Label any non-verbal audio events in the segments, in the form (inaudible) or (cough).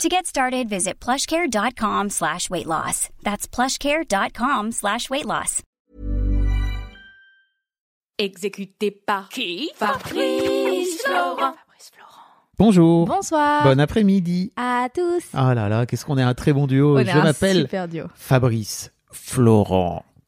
To get started, visit plushcare.com slash weight loss. That's plushcare.com slash weight loss. Exécuté par qui Fabrice Florent. Bonjour. Bonsoir. Bon après-midi. à tous. Ah là là, qu'est-ce qu'on est un très bon duo. On Je m'appelle. Fabrice Florent.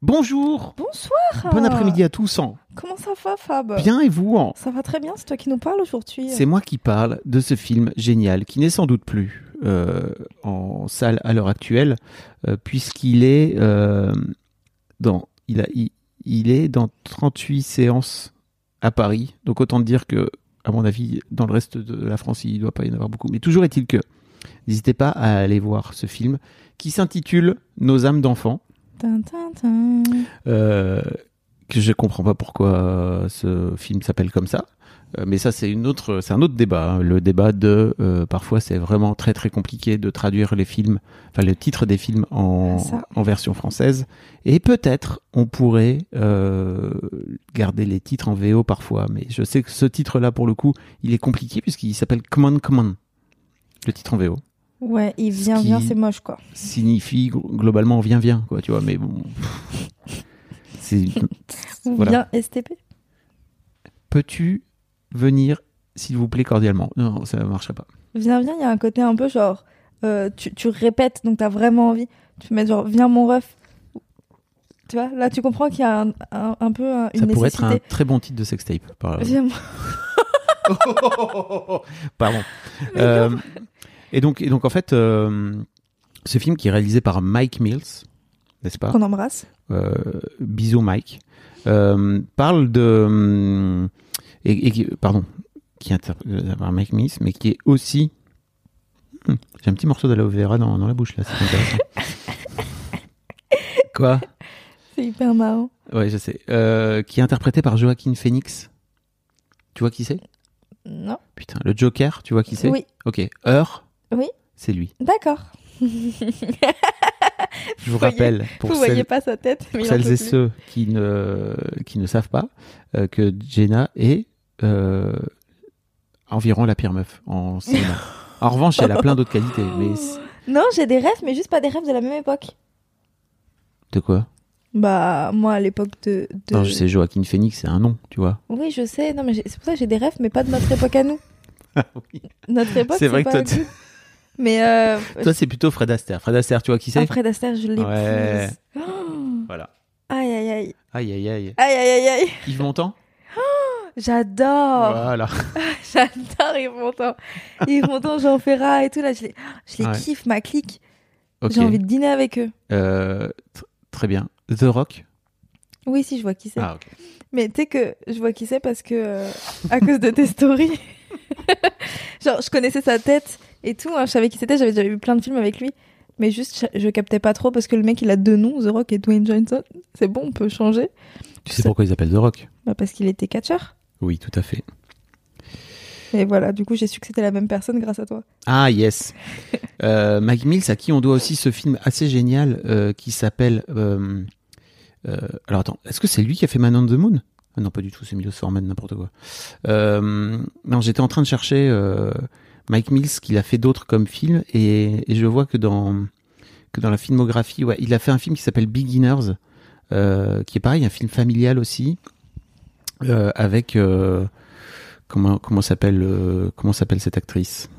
Bonjour Bonsoir. Bon après-midi à tous. en. Comment ça va, Fab? Bien et vous en Ça va très bien, c'est toi qui nous parles aujourd'hui. C'est moi qui parle de ce film génial, qui n'est sans doute plus euh, en salle à l'heure actuelle, euh, puisqu'il est, euh, dans, il, a, il, il est dans 38 séances à Paris. Donc autant dire que, à mon avis, dans le reste de la France, il ne doit pas y en avoir beaucoup. Mais toujours est-il que, n'hésitez pas à aller voir ce film, qui s'intitule Nos âmes d'enfants. Euh, que je comprends pas pourquoi euh, ce film s'appelle comme ça. Euh, mais ça, c'est une autre, c'est un autre débat. hein. Le débat de euh, parfois, c'est vraiment très très compliqué de traduire les films, enfin le titre des films en, en version française. Et peut-être on pourrait euh, garder les titres en VO parfois. Mais je sais que ce titre-là, pour le coup, il est compliqué puisqu'il s'appelle Come on, Come on. Le titre en VO Ouais, il vient, vient, c'est moche, quoi. signifie glo- globalement viens viens quoi, tu vois. Mais bon, (laughs) c'est Voilà. bien STP. peux-tu venir, s'il vous plaît, cordialement? Non, ça ne marcherait pas. Viens, viens, il y a un côté un peu genre. euh, tu, tu répètes, donc t'as vraiment envie. Tu mets genre, viens mon ref. Tu vois, là, tu comprends qu'il y a un, un, un peu un- une ça pourrait être un très bon titre de sextape. Par... Viens, (laughs) Pardon. Euh, et, donc, et donc, en fait, euh, ce film qui est réalisé par Mike Mills, n'est-ce pas? Qu'on embrasse. euh, Bisous Mike, euh, parle de... Et, pardon, qui est interprété par Mike Mills, mais qui est aussi... Hum, J'ai un petit morceau d'aloe vera dans, dans la bouche, là, c'est intéressant. (laughs) Quoi? C'est hyper marrant. Ouais, je sais. Euh, qui est interprété par Joaquin Phoenix. Tu vois qui c'est? Non Putain, le Joker, tu vois qui c'est? Oui, Ok, Heure. Oui. C'est lui. d'accord. (laughs) Je vous rappelle, pour Vous celles, voyez pas sa tête, mais pour il en celles peut et ceux qui ne, qui ne savent pas, euh, que Jenna est euh, environ la pire meuf en cinéma. (laughs) en revanche, elle a plein d'autres qualités. Mais c'est- Non, j'ai des rêves, mais juste pas des rêves de la même époque. de quoi? Bah, moi, à l'époque de. de- Non, je sais, Joaquin Phoenix, c'est un nom, tu vois. Oui, je sais. Non, mais c'est pour ça que j'ai des rêves, mais pas de notre époque à nous. (laughs) Oui. Notre époque, C'est vrai que pas toi. Mais euh, Toi, c'est plutôt Fred Astaire. Fred Astaire, tu vois qui c'est? Après Astaire, je l'épouse. Ouais. Oh. Voilà. Aïe, aïe, aïe. Aïe, aïe, aïe. Aïe, aïe, aïe. Yves Montand? J'adore. Voilà. (laughs) J'adore Yves Montand. Yves Montand, Jean Ferrat et tout, là, je les, je les Ouais. kiffe, ma clique. J'ai envie de dîner avec eux. Euh, tr- très bien. The Rock? Oui, si, je vois qui c'est. Ah. Mais tu sais que je vois qui c'est parce que, euh, à cause de tes stories, (laughs) genre, je connaissais sa tête et tout. hein, je savais qui c'était, j'avais déjà vu plein de films avec lui. Mais juste, je, je captais pas trop parce que le mec, il a deux noms, The Rock et Dwayne Johnson. C'est bon, on peut changer. Tu sais Ça- pourquoi ils appellent The Rock? Bah, parce qu'il était catcheur. Oui, tout à fait. Et voilà, du coup, j'ai su que c'était la même personne grâce à toi. Ah, yes. (laughs) euh, Mike Mills, à qui on doit aussi ce film assez génial euh, qui s'appelle. euh, euh, alors attends, est-ce que c'est lui qui a fait Man on the Moon? Ah non, pas du tout, c'est Milos Forman, n'importe quoi. Non, j'étais en train de chercher Mike Mills, qu'il a fait d'autres comme films, et, et je vois que dans, que dans la filmographie, ouais, il a fait un film qui s'appelle Beginners, euh, qui est pareil, un film familial aussi, euh, avec euh, comment comment s'appelle comment s'appelle cette actrice?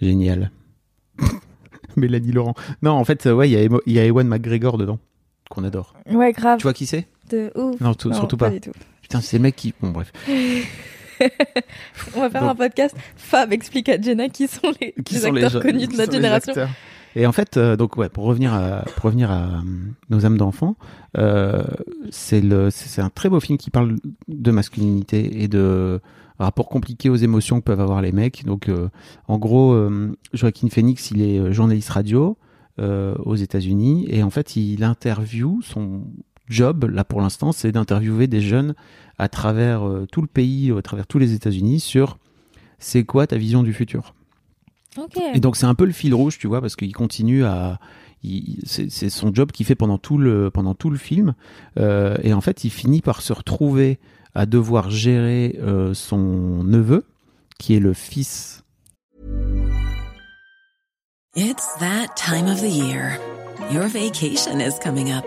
Génial. (laughs) Mélanie Laurent. Non, en fait, ouais, il y a Ewan McGregor dedans qu'on adore. Ouais, grave. Tu vois qui c'est? De ouf. Non, tout- Non, surtout pas. du tout. Putain, c'est le mec qui. Bon, bref. (laughs) (laughs) On va faire un podcast. Fab explique à Jenna qui sont les, les acteurs connus de notre génération. Et en fait, euh, donc ouais, pour revenir à pour revenir à euh, nos âmes d'enfants, euh, c'est le c'est c'est un très beau film qui parle de masculinité et de rapports compliqués aux émotions que peuvent avoir les mecs. Donc, en gros, Joaquin Phoenix, il est journaliste radio aux États-Unis et en fait, il interviewe son job là pour l'instant, c'est d'interviewer des jeunes à travers euh, tout le pays, à travers tous les États-Unis sur c'est quoi ta vision du futur. Ok. Et donc c'est un peu le fil rouge, tu vois, parce qu'il continue à, c'est son job qu'il fait pendant tout le pendant tout le film, Euh, et en fait il finit par se retrouver à devoir gérer euh, son neveu, qui est le fils. It's that time of the year. Your vacation is coming up.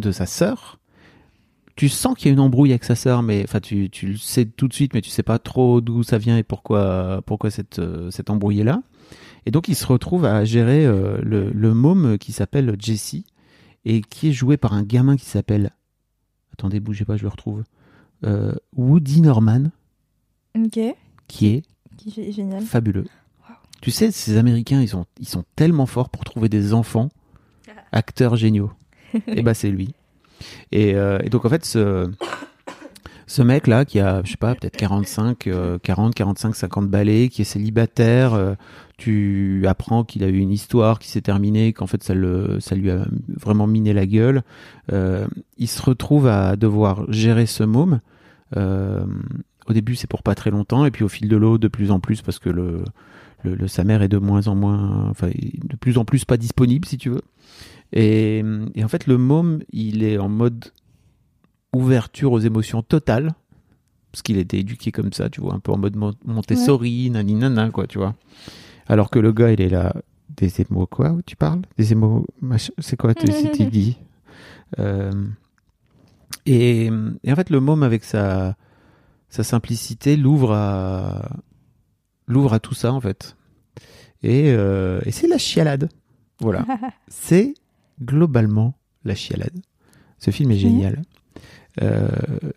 de sa sœur. Tu sens qu'il y a une embrouille avec sa sœur, mais enfin tu, tu le sais tout de suite, mais tu sais pas trop d'où ça vient et pourquoi pourquoi cette euh, cette embrouille est là. Et donc il se retrouve à gérer euh, le, le môme qui s'appelle Jesse et qui est joué par un gamin qui s'appelle attendez bougez pas je le retrouve Euh, Woody Norman Ok. qui est Qui est génial. fabuleux. Tu sais, ces Américains, ils sont, ils sont tellement forts pour trouver des enfants acteurs géniaux. (laughs) et bah c'est lui. Et, euh, et donc en fait, ce, ce mec-là, qui a, je sais pas, peut-être 45, euh, 40, 45, 50 balais, qui est célibataire, euh, tu apprends qu'il a eu une histoire qui s'est terminée, qu'en fait ça, le, ça lui a vraiment miné la gueule. Euh, il se retrouve à devoir gérer ce môme. Au début, c'est pour pas très longtemps, et puis au fil de l'eau, de plus en plus, parce que le, le, le- sa mère est de moins en moins, enfin, de plus en plus pas disponible, si tu veux. Et, et en fait, le môme, il est en mode ouverture aux émotions totales, parce qu'il été éduqué comme ça, tu vois, un peu en mode Mon- Montessori, nani nana, quoi, tu vois. Alors que le gars, il est là, des émots quoi, tu parles? Des machin- c'est quoi, tu tu dis? (laughs) Euh, et, et en fait, le môme, avec sa, sa simplicité, l'ouvre à, l'ouvre à tout ça, en fait. Et, euh, et c'est la chialade. Voilà. c'est (laughs) globalement la chialade. Ce film est génial. Euh,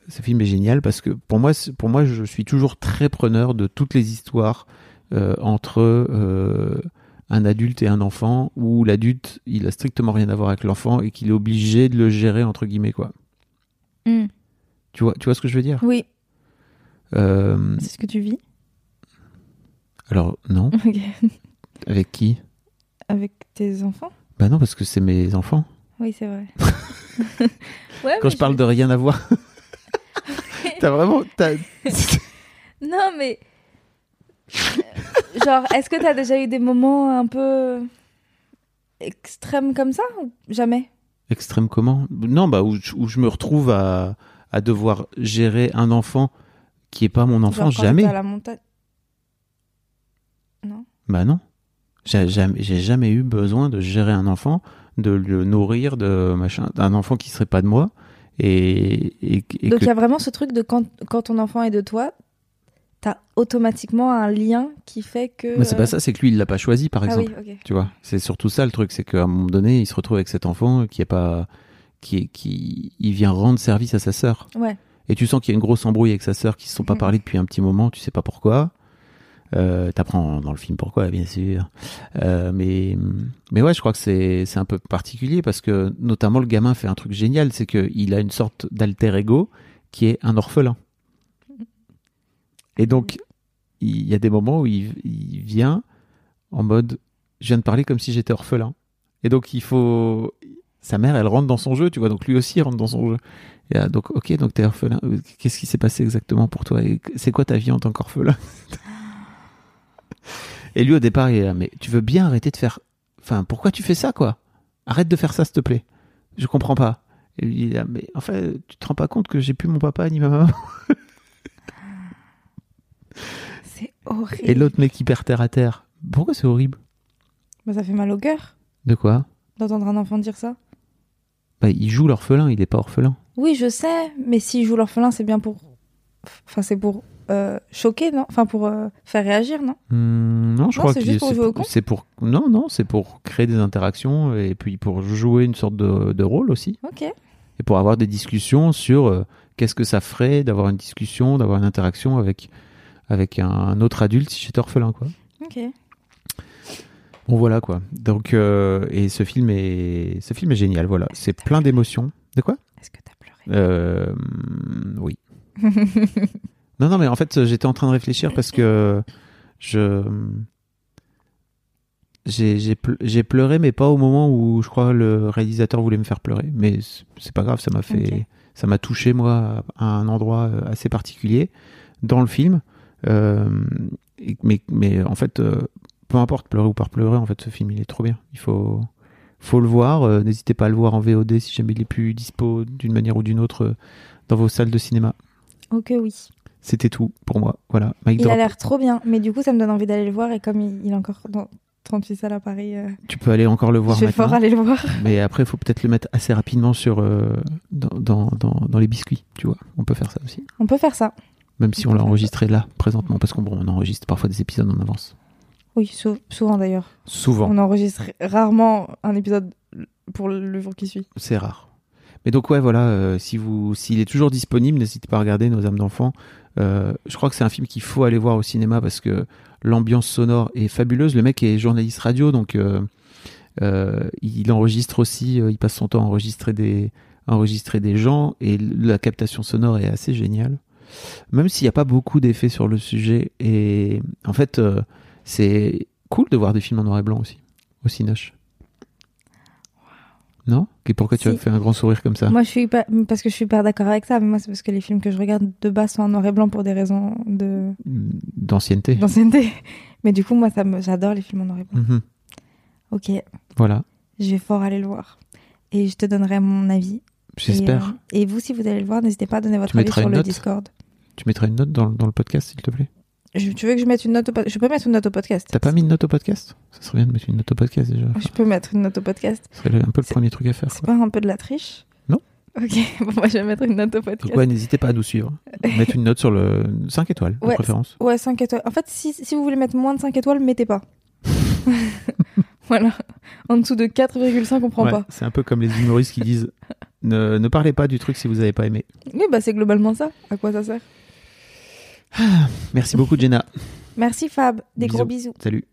ce film est génial parce que pour moi, pour moi, je suis toujours très preneur de toutes les histoires euh, entre euh, un adulte et un enfant où l'adulte, il a strictement rien à voir avec l'enfant et qu'il est obligé de le gérer entre guillemets quoi. Hmm. Tu vois, tu vois ce que je veux dire? Oui, c'est ce que tu vis? Alors non, avec qui? Avec tes enfants? Bah non, parce que c'est mes enfants. Oui, c'est vrai. (laughs) ouais, Quand je parle de rien à voir, (laughs) t'as vraiment, (laughs) Non, mais. Euh, Genre, est-ce que t'as déjà eu des moments un peu extrêmes comme ça ou jamais? Extrême comment? Non, bah où, je- où je me retrouve à, à devoir gérer un enfant qui est pas mon enfant, Genre quand jamais. à la montagne? Non. Bah non. J'ai jamais, jamais eu besoin de gérer un enfant, de le nourrir, de machin, d'un enfant qui serait pas de moi. Et, et, et Donc que- il y a vraiment ce truc de quand, quand ton enfant est de toi, t'as automatiquement un lien qui fait que. Mais c'est euh, pas ça, c'est que lui, il l'a pas choisi, par Ah exemple. oui. Tu vois, c'est surtout ça le truc, c'est qu'à un moment donné, il se retrouve avec cet enfant qui est pas, qui est, qui, il vient rendre service à sa sœur. Ouais. Et tu sens qu'il y a une grosse embrouille avec sa sœur qui se sont pas Mhm. parlé depuis un petit moment, tu sais pas pourquoi. Euh, T'apprends dans le film pourquoi, bien sûr. Euh, mais, mais ouais, je crois que c'est c'est un peu particulier parce que notamment le gamin fait un truc génial, c'est qu'il a une sorte d'alter ego qui est un orphelin. Et donc, il y a des moments où il, il vient en mode, je viens de parler comme si j'étais orphelin. Et donc, il faut, sa mère, elle rentre dans son jeu, tu vois. Donc, lui aussi il rentre dans son jeu. Et, ah, donc, ok, donc t'es orphelin. Euh, Qu'est-ce qui s'est passé exactement pour toi? C'est quoi ta vie en tant qu'orphelin? (laughs) Et lui, au départ, il est là, mais tu veux bien arrêter de faire. Enfin, pourquoi tu fais ça, quoi? Arrête de faire ça, s'il te plaît. Je comprends pas. Et lui, il est là, mais en fait, tu te rends pas compte que j'ai plus mon papa ni ma maman (laughs) C'est horrible. Et l'autre mec hyper terre à terre. Pourquoi c'est horrible? Bah, ça fait mal au cœur De quoi? D'entendre un enfant dire ça. Bah, il joue l'orphelin, il est pas orphelin. Oui, je sais, mais s'il joue l'orphelin, c'est bien pour. Enfin, c'est pour euh, choquer, non? Enfin, pour euh, faire réagir, non? Hmm, non, je Non, crois que juste pour jouer au con? c'est pour non non c'est pour créer des interactions et puis pour jouer une sorte de, de rôle aussi. Ok. et pour avoir des discussions sur euh, qu'est-ce que ça ferait d'avoir une discussion d'avoir une interaction avec avec un, un autre adulte si j'étais orphelin quoi. Ok. bon voilà quoi. Donc euh, et ce film est ce film est génial voilà. C'est plein d'émotions. De quoi? Est-ce que t'as pleuré? Euh, oui (laughs) Non, non, mais en fait, j'étais en train de réfléchir parce que je. J'ai j'ai ple- j'ai pleuré, mais pas au moment où je crois le réalisateur voulait me faire pleurer. Mais c'est- pas grave, ça m'a fait. Ça m'a touché, moi, à un endroit euh, assez particulier dans le film. Euh, mais, mais en fait, euh, peu importe, pleurer ou pas pleurer, en fait, ce film, il est trop bien. Il faut, faut le voir. Euh, N'hésitez pas à le voir en VOD si jamais il est plus dispo d'une manière ou d'une autre euh, dans vos salles de cinéma. Ok, oui. C'était tout pour moi. Voilà. Il a l'air trop bien, mais du coup, ça me donne envie d'aller le voir. Et comme il, il est encore dans 38 salles à Paris, euh, Tu peux aller encore le voir je vais fort aller le voir. (laughs) Mais après, il faut peut-être le mettre assez rapidement sur euh, dans, dans, dans, dans les biscuits. Tu vois, on peut faire ça aussi. On peut faire ça. Même si on l'a enregistré là, présentement, parce qu'on bon, on enregistre parfois des épisodes en avance. Oui, sou- souvent d'ailleurs. Souvent. On enregistre rarement un épisode pour le jour qui suit. C'est rare. Mais donc ouais, voilà, euh, si vous, s'il est toujours disponible, n'hésitez pas à regarder Nos âmes d'enfants. Euh, je crois que c'est un film qu'il faut aller voir au cinéma parce que l'ambiance sonore est fabuleuse. Le mec est journaliste radio, donc euh, il enregistre aussi, il passe son temps à enregistrer des, enregistrer des gens et la captation sonore est assez géniale. Même s'il n'y a pas beaucoup d'effets sur le sujet et en fait, c'est cool de voir des films en noir et blanc aussi, au Cinoche. Non Et pourquoi tu as fait un grand sourire comme ça Moi, je suis pas... parce que je suis pas d'accord avec ça, mais moi, c'est parce que les films que je regarde de base sont en noir et blanc pour des raisons de D'ancienneté. d'ancienneté. (laughs) Mais du coup, moi, ça me... j'adore les films en noir et blanc. Mhm. Ok, Voilà, je vais fort aller le voir. Et je te donnerai mon avis. j'espère. Et, euh, et vous, si vous allez le voir, n'hésitez pas à donner votre Tu avis sur le note Discord. Tu mettras une note dans, dans le podcast, s'il te plaît? Je- tu veux que je mette une note au podcast Je peux mettre une note au podcast? T'as pas mis une note au podcast? Ça serait bien de mettre une note au podcast déjà. Je peux mettre une note au podcast. Ce serait un peu le premier truc à faire. C'est pas un peu de la triche? Non. Ok, (laughs) bon, moi je vais mettre une note au podcast. Donc ouais, n'hésitez pas à nous suivre? Mettre une note sur le 5 étoiles, de Ouais, préférence. Ouais, 5 étoiles. En fait, si, si vous voulez mettre moins de 5 étoiles, mettez pas. (laughs) voilà. En dessous de 4,5, on prend Ouais, pas. C'est un peu comme les humoristes qui disent ne, ne parlez pas du truc si vous n'avez pas aimé. Oui, bah c'est globalement ça. À quoi ça sert? Merci beaucoup, Jenna. Merci Fab. Des Bisous. gros bisous. Salut.